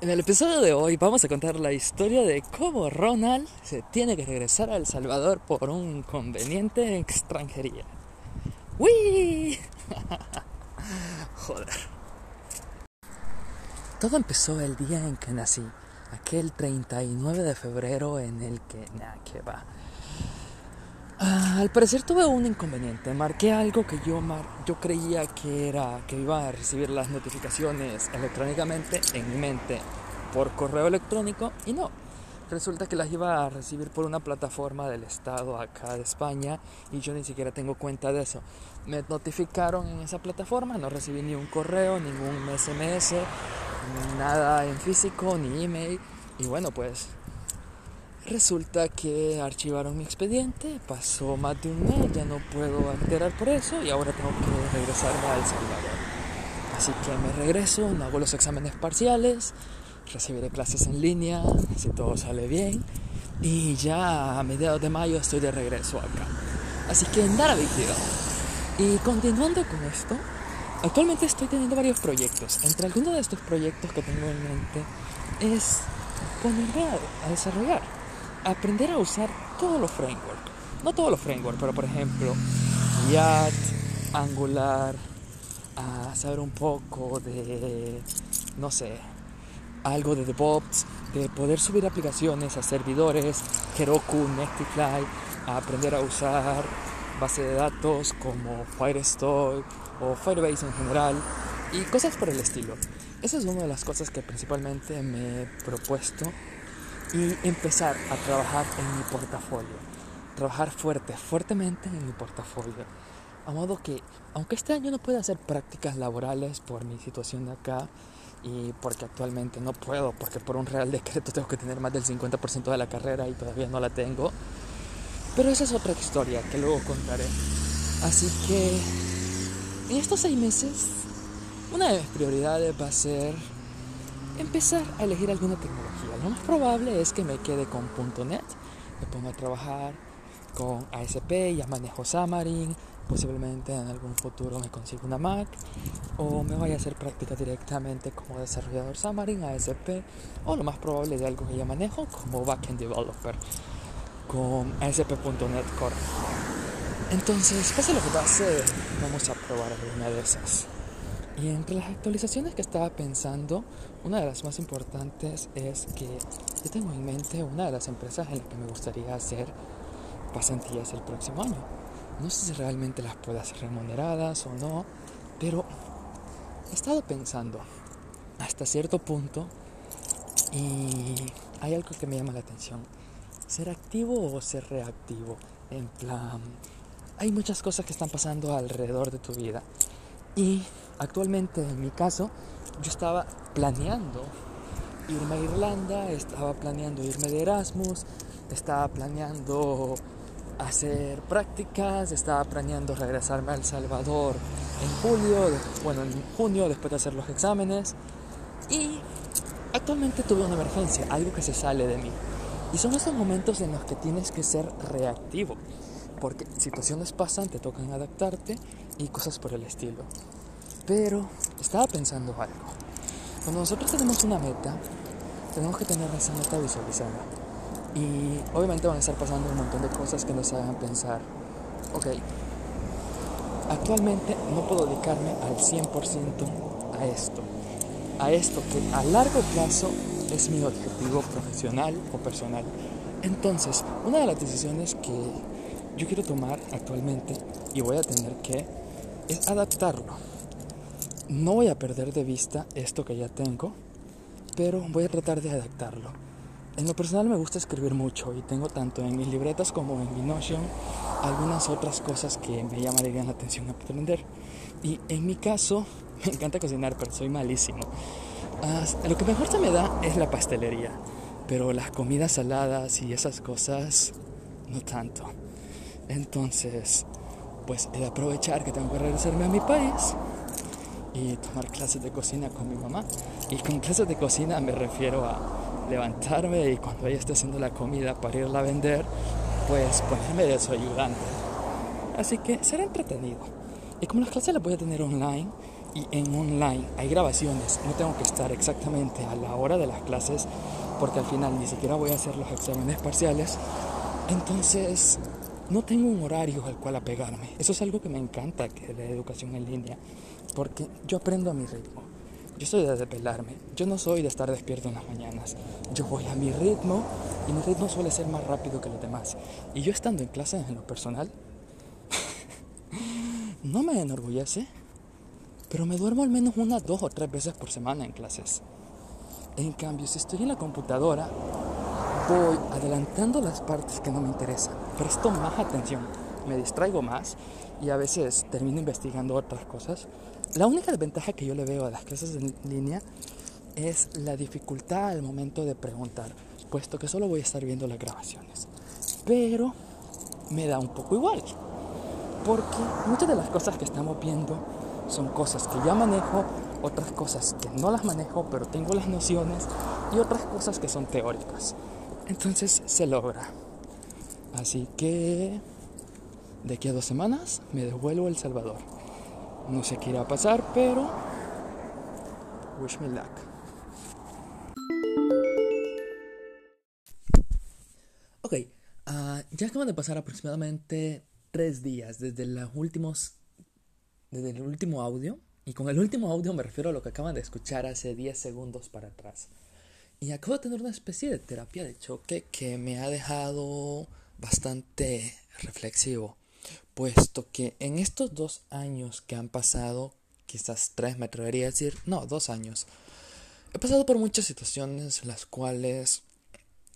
En el episodio de hoy vamos a contar la historia de cómo Ronald se tiene que regresar a El Salvador por un conveniente extranjería. ¡Wii! Joder. Todo empezó el día en que nací, aquel 39 de febrero en el que... Nah, que va. Al parecer tuve un inconveniente. Marqué algo que yo, yo creía que era que iba a recibir las notificaciones electrónicamente en mi mente por correo electrónico y no. Resulta que las iba a recibir por una plataforma del estado acá de España y yo ni siquiera tengo cuenta de eso. Me notificaron en esa plataforma, no recibí ni un correo, ningún SMS, nada en físico, ni email. Y bueno, pues Resulta que archivaron mi expediente, pasó más de un mes, ya no puedo alterar por eso y ahora tengo que regresarme a El Salvador. Así que me regreso, no hago los exámenes parciales, recibiré clases en línea, si todo sale bien, y ya a mediados de mayo estoy de regreso acá. Así que nada vídeo. Y continuando con esto, actualmente estoy teniendo varios proyectos. Entre algunos de estos proyectos que tengo en mente es ponerme a desarrollar aprender a usar todos los frameworks. No todos los frameworks, pero por ejemplo, React, Angular, a saber un poco de, no sé, algo de DevOps, de poder subir aplicaciones a servidores, Heroku, Netlify, a aprender a usar base de datos como Firestore o Firebase en general y cosas por el estilo. Esa es una de las cosas que principalmente me he propuesto y empezar a trabajar en mi portafolio. Trabajar fuerte, fuertemente en mi portafolio. A modo que, aunque este año no pueda hacer prácticas laborales por mi situación de acá y porque actualmente no puedo, porque por un real decreto tengo que tener más del 50% de la carrera y todavía no la tengo. Pero esa es otra historia que luego contaré. Así que en estos seis meses, una de mis prioridades va a ser empezar a elegir alguna tecnología. Lo más probable es que me quede con .NET, me ponga a trabajar con ASP, ya manejo Xamarin, posiblemente en algún futuro me consiga una Mac o me vaya a hacer práctica directamente como desarrollador Xamarin, ASP o lo más probable de algo que ya manejo como backend developer con ASP.NET Core. Entonces, pase lo que pase, vamos a probar alguna de esas. Y entre las actualizaciones que estaba pensando, una de las más importantes es que yo tengo en mente una de las empresas en las que me gustaría hacer pasantías el próximo año. No sé si realmente las puedo hacer remuneradas o no, pero he estado pensando hasta cierto punto y hay algo que me llama la atención. ¿Ser activo o ser reactivo? En plan, hay muchas cosas que están pasando alrededor de tu vida y actualmente en mi caso, yo estaba planeando irme a Irlanda, estaba planeando irme de Erasmus, estaba planeando hacer prácticas, estaba planeando regresarme a El Salvador en julio, bueno, en junio después de hacer los exámenes y actualmente tuve una emergencia, algo que se sale de mí. Y son esos momentos en los que tienes que ser reactivo, porque situaciones pasan, te tocan adaptarte y cosas por el estilo. Pero estaba pensando algo. Cuando nosotros tenemos una meta, tenemos que tener esa meta visualizada. Y obviamente van a estar pasando un montón de cosas que nos hagan pensar, ok, actualmente no puedo dedicarme al 100% a esto. A esto que a largo plazo es mi objetivo profesional o personal. Entonces, una de las decisiones que yo quiero tomar actualmente y voy a tener que es adaptarlo no voy a perder de vista esto que ya tengo, pero voy a tratar de adaptarlo. En lo personal me gusta escribir mucho y tengo tanto en mis libretas como en mi Notion algunas otras cosas que me llamarían la atención a aprender. Y en mi caso, me encanta cocinar, pero soy malísimo. lo que mejor se me da es la pastelería, pero las comidas saladas y esas cosas, no tanto. Entonces, pues he de aprovechar que tengo que regresarme a mi país y tomar clases de cocina con mi mamá. Y con clases de cocina me refiero a levantarme y cuando ella esté haciendo la comida para irla a vender, pues ponerme de su ayudante. Así que será entretenido. Y como las clases las voy a tener online, y en online hay grabaciones, no tengo que estar exactamente a la hora de las clases porque al final ni siquiera voy a hacer los exámenes parciales. Entonces, no tengo un horario al cual apegarme. Eso es algo que me encanta que de educación en línea, porque yo aprendo a mi ritmo. Yo soy de desvelarme, yo no soy de estar despierto en las mañanas. Yo voy a mi ritmo y mi ritmo suele ser más rápido que los demás. Y yo estando en clase en lo personal, no me enorgullece, pero me duermo al menos unas dos o tres veces por semana en clases. En cambio, si estoy en la computadora, voy adelantando las partes que no me interesan, presto más atención, me distraigo más y a veces termino investigando otras cosas. La única desventaja que yo le veo a las clases en línea es la dificultad al momento de preguntar, puesto que solo voy a estar viendo las grabaciones. Pero me da un poco igual, porque muchas de las cosas que estamos viendo son cosas que ya manejo, otras cosas que no las manejo, pero tengo las nociones, y otras cosas que son teóricas. Entonces se logra. Así que de aquí a dos semanas me devuelvo a El Salvador. No sé qué irá a pasar, pero wish me luck. Ok, uh, ya acaban de pasar aproximadamente tres días desde los últimos, desde el último audio. Y con el último audio me refiero a lo que acaban de escuchar hace 10 segundos para atrás. Y acabo de tener una especie de terapia de choque que me ha dejado bastante reflexivo, puesto que en estos dos años que han pasado, quizás tres me atrevería a decir, no, dos años, he pasado por muchas situaciones las cuales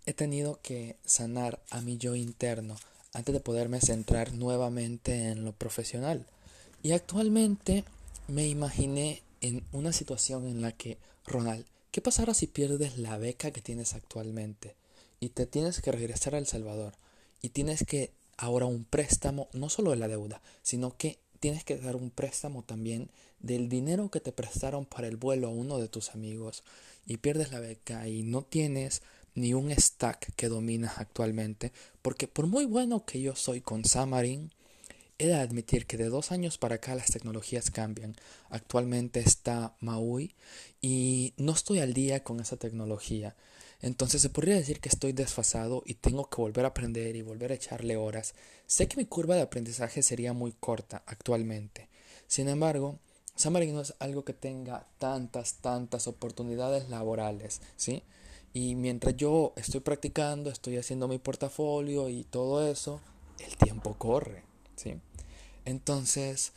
he tenido que sanar a mi yo interno antes de poderme centrar nuevamente en lo profesional. Y actualmente me imaginé en una situación en la que, Ronald, ¿Qué pasará si pierdes la beca que tienes actualmente y te tienes que regresar a El Salvador y tienes que ahora un préstamo, no solo de la deuda, sino que tienes que dar un préstamo también del dinero que te prestaron para el vuelo a uno de tus amigos y pierdes la beca y no tienes ni un stack que dominas actualmente, porque por muy bueno que yo soy con Xamarin, He de admitir que de dos años para acá las tecnologías cambian. Actualmente está Maui y no estoy al día con esa tecnología. Entonces se podría decir que estoy desfasado y tengo que volver a aprender y volver a echarle horas. Sé que mi curva de aprendizaje sería muy corta actualmente. Sin embargo, Xamarin no es algo que tenga tantas, tantas oportunidades laborales, ¿sí? Y mientras yo estoy practicando, estoy haciendo mi portafolio y todo eso, el tiempo corre, ¿sí? Entonces,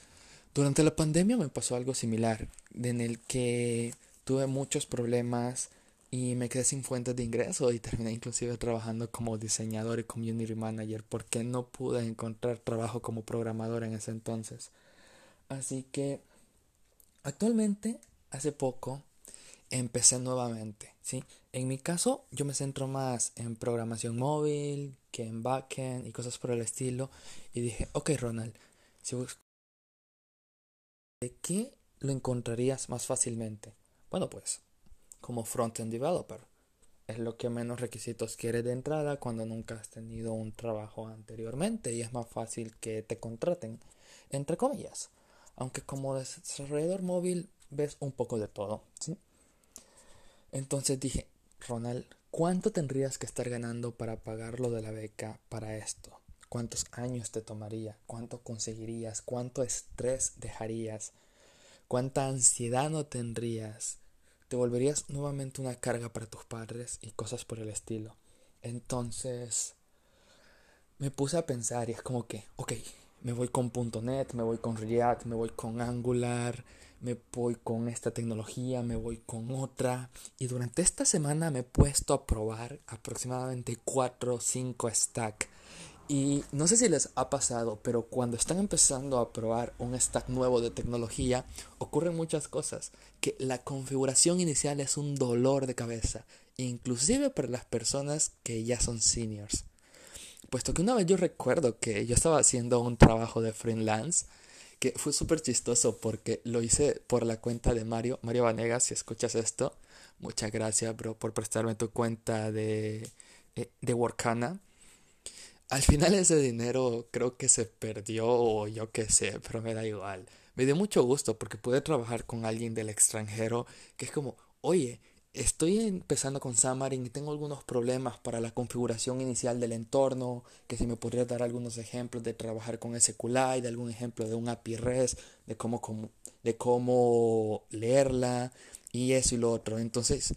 durante la pandemia me pasó algo similar, en el que tuve muchos problemas y me quedé sin fuentes de ingreso y terminé inclusive trabajando como diseñador y community manager porque no pude encontrar trabajo como programador en ese entonces. Así que actualmente, hace poco, empecé nuevamente, ¿sí? En mi caso, yo me centro más en programación móvil que en backend y cosas por el estilo y dije, ok Ronald, ¿De qué lo encontrarías más fácilmente? Bueno, pues como front-end developer. Es lo que menos requisitos quiere de entrada cuando nunca has tenido un trabajo anteriormente y es más fácil que te contraten, entre comillas. Aunque como desarrollador móvil ves un poco de todo, ¿sí? Entonces dije, Ronald, ¿cuánto tendrías que estar ganando para pagar lo de la beca para esto? cuántos años te tomaría, cuánto conseguirías, cuánto estrés dejarías, cuánta ansiedad no tendrías. Te volverías nuevamente una carga para tus padres y cosas por el estilo. Entonces me puse a pensar y es como que, ok, me voy con .NET, me voy con React, me voy con Angular, me voy con esta tecnología, me voy con otra. Y durante esta semana me he puesto a probar aproximadamente 4 o 5 stack y no sé si les ha pasado, pero cuando están empezando a probar un stack nuevo de tecnología, ocurren muchas cosas. Que la configuración inicial es un dolor de cabeza, inclusive para las personas que ya son seniors. Puesto que una vez yo recuerdo que yo estaba haciendo un trabajo de freelance, que fue súper chistoso porque lo hice por la cuenta de Mario, Mario Vanegas, si escuchas esto, muchas gracias, bro, por prestarme tu cuenta de, eh, de Workana al final ese dinero creo que se perdió o yo qué sé, pero me da igual. me dio mucho gusto porque pude trabajar con alguien del extranjero que es como, oye, estoy empezando con Xamarin y tengo algunos problemas para la configuración inicial del entorno, que si me podría dar algunos ejemplos de trabajar con SQLite, de algún ejemplo de un API REST, de cómo, de cómo leerla y eso y lo otro. Entonces,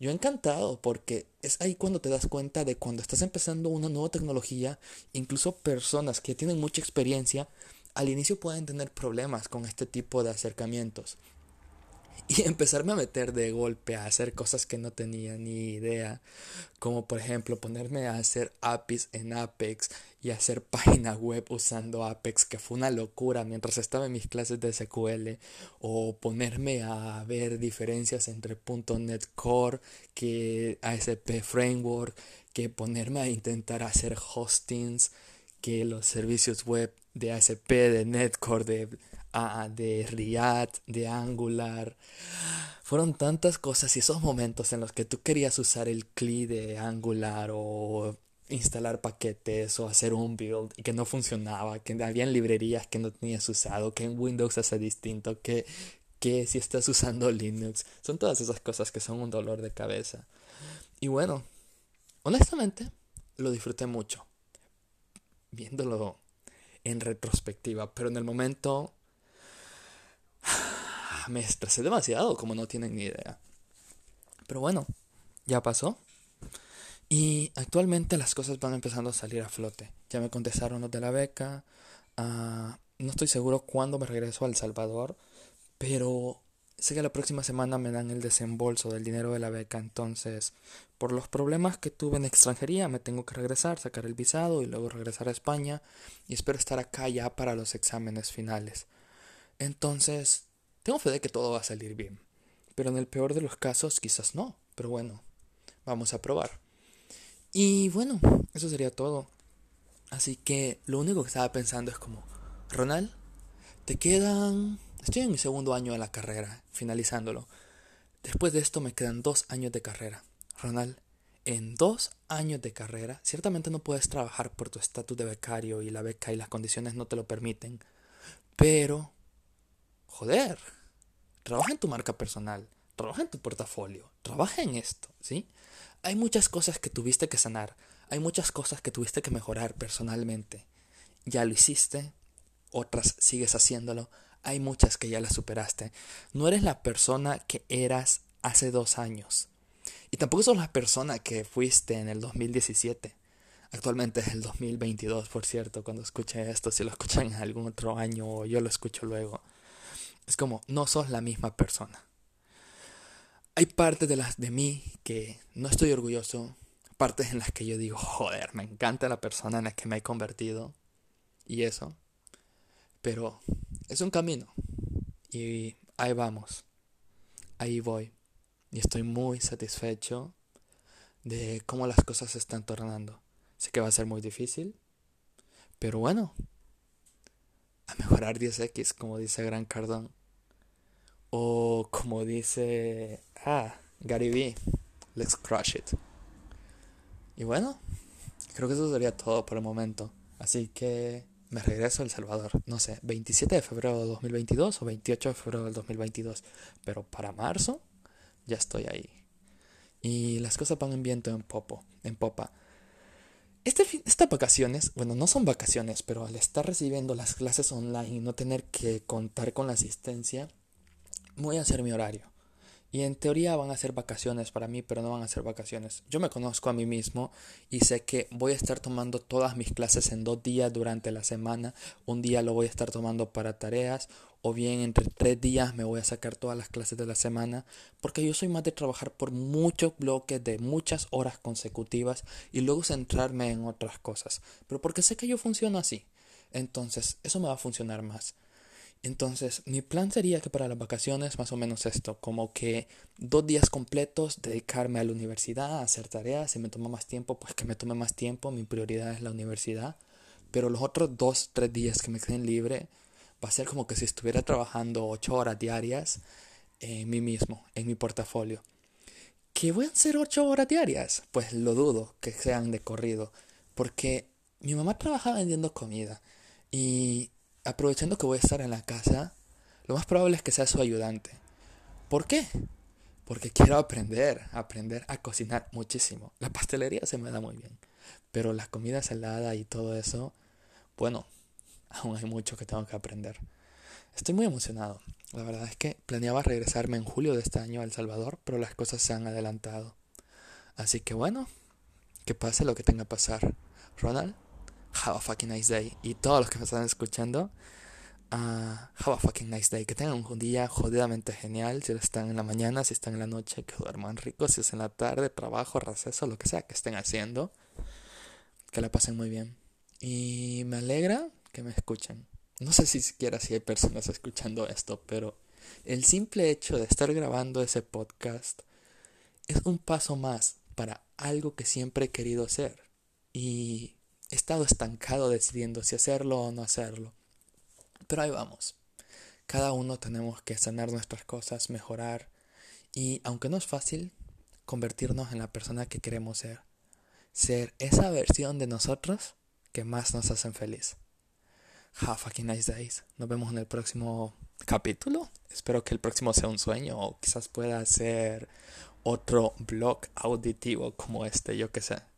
yo encantado porque es ahí cuando te das cuenta de cuando estás empezando una nueva tecnología, incluso personas que tienen mucha experiencia, al inicio pueden tener problemas con este tipo de acercamientos y empezarme a meter de golpe a hacer cosas que no tenía ni idea, como por ejemplo ponerme a hacer APIs en Apex y hacer página web usando Apex, que fue una locura mientras estaba en mis clases de SQL, o ponerme a ver diferencias entre .NET Core, que ASP Framework, que ponerme a intentar hacer hostings, que los servicios web de ASP, de NetCore, de de React, de Angular. Fueron tantas cosas y esos momentos en los que tú querías usar el CLI de Angular o instalar paquetes o hacer un build y que no funcionaba, que habían librerías que no tenías usado, que en Windows hace distinto, que, que si estás usando Linux. Son todas esas cosas que son un dolor de cabeza. Y bueno, honestamente, lo disfruté mucho. Viéndolo en retrospectiva, pero en el momento me estresé demasiado, como no tienen ni idea. Pero bueno, ya pasó. Y actualmente las cosas van empezando a salir a flote. Ya me contestaron los de la beca. Ah, no estoy seguro cuándo me regreso a El Salvador, pero sé que la próxima semana me dan el desembolso del dinero de la beca. Entonces, por los problemas que tuve en extranjería, me tengo que regresar, sacar el visado y luego regresar a España. Y espero estar acá ya para los exámenes finales. Entonces, tengo fe de que todo va a salir bien. Pero en el peor de los casos, quizás no. Pero bueno, vamos a probar. Y bueno, eso sería todo. Así que lo único que estaba pensando es como, Ronald, te quedan... Estoy en mi segundo año de la carrera, finalizándolo. Después de esto me quedan dos años de carrera. Ronald, en dos años de carrera, ciertamente no puedes trabajar por tu estatus de becario y la beca y las condiciones no te lo permiten. Pero joder, trabaja en tu marca personal, trabaja en tu portafolio, trabaja en esto, ¿sí? Hay muchas cosas que tuviste que sanar, hay muchas cosas que tuviste que mejorar personalmente. Ya lo hiciste, otras sigues haciéndolo, hay muchas que ya las superaste. No eres la persona que eras hace dos años. Y tampoco sos la persona que fuiste en el 2017. Actualmente es el 2022, por cierto, cuando escuché esto, si lo escuchan en algún otro año o yo lo escucho luego. Es como, no sos la misma persona. Hay partes de las de mí que no estoy orgulloso, partes en las que yo digo, joder, me encanta la persona en la que me he convertido y eso. Pero es un camino y ahí vamos. Ahí voy. Y estoy muy satisfecho de cómo las cosas se están tornando. Sé que va a ser muy difícil, pero bueno, a mejorar 10x, como dice Gran Cardón. O como dice, ah, Gary Vee, let's crush it. Y bueno, creo que eso sería todo por el momento. Así que me regreso a El Salvador. No sé, 27 de febrero de 2022 o 28 de febrero del 2022. Pero para marzo ya estoy ahí. Y las cosas van en viento en popo, en popa. Este estas vacaciones, bueno, no son vacaciones, pero al estar recibiendo las clases online y no tener que contar con la asistencia, voy a hacer mi horario. Y en teoría van a ser vacaciones para mí, pero no van a ser vacaciones. Yo me conozco a mí mismo y sé que voy a estar tomando todas mis clases en dos días durante la semana. Un día lo voy a estar tomando para tareas o bien entre tres días me voy a sacar todas las clases de la semana. Porque yo soy más de trabajar por muchos bloques de muchas horas consecutivas y luego centrarme en otras cosas. Pero porque sé que yo funciono así. Entonces eso me va a funcionar más. Entonces, mi plan sería que para las vacaciones más o menos esto, como que dos días completos dedicarme a la universidad, hacer tareas, si me toma más tiempo, pues que me tome más tiempo, mi prioridad es la universidad, pero los otros dos, tres días que me queden libre, va a ser como que si estuviera trabajando ocho horas diarias en mí mismo, en mi portafolio. ¿Qué voy a hacer ocho horas diarias? Pues lo dudo que sean de corrido, porque mi mamá trabaja vendiendo comida y aprovechando que voy a estar en la casa, lo más probable es que sea su ayudante. ¿Por qué? Porque quiero aprender, aprender a cocinar muchísimo. La pastelería se me da muy bien, pero la comida salada y todo eso, bueno, aún hay mucho que tengo que aprender. Estoy muy emocionado. La verdad es que planeaba regresarme en julio de este año a El Salvador, pero las cosas se han adelantado. Así que bueno, que pase lo que tenga que pasar. Ronald, have a fucking nice day. Y todos los que me están escuchando, uh, have a fucking nice day. Que tengan un día jodidamente genial. Si están en la mañana, si están en la noche, que duerman ricos. Si es en la tarde, trabajo, receso, lo que sea que estén haciendo. Que la pasen muy bien. Y me alegra que me escuchen. No sé si siquiera si hay personas escuchando esto, pero el simple hecho de estar grabando ese podcast es un paso más para algo que siempre he querido hacer. Y he estado estancado decidiendo si hacerlo o no hacerlo. Pero ahí vamos. Cada uno tenemos que sanar nuestras cosas, mejorar y, aunque no es fácil, convertirnos en la persona que queremos ser. Ser esa versión de nosotros que más nos hacen feliz. Have fucking nice days. Nos vemos en el próximo capítulo. Espero que el próximo sea un sueño o quizás pueda ser otro blog auditivo como este, yo que sé.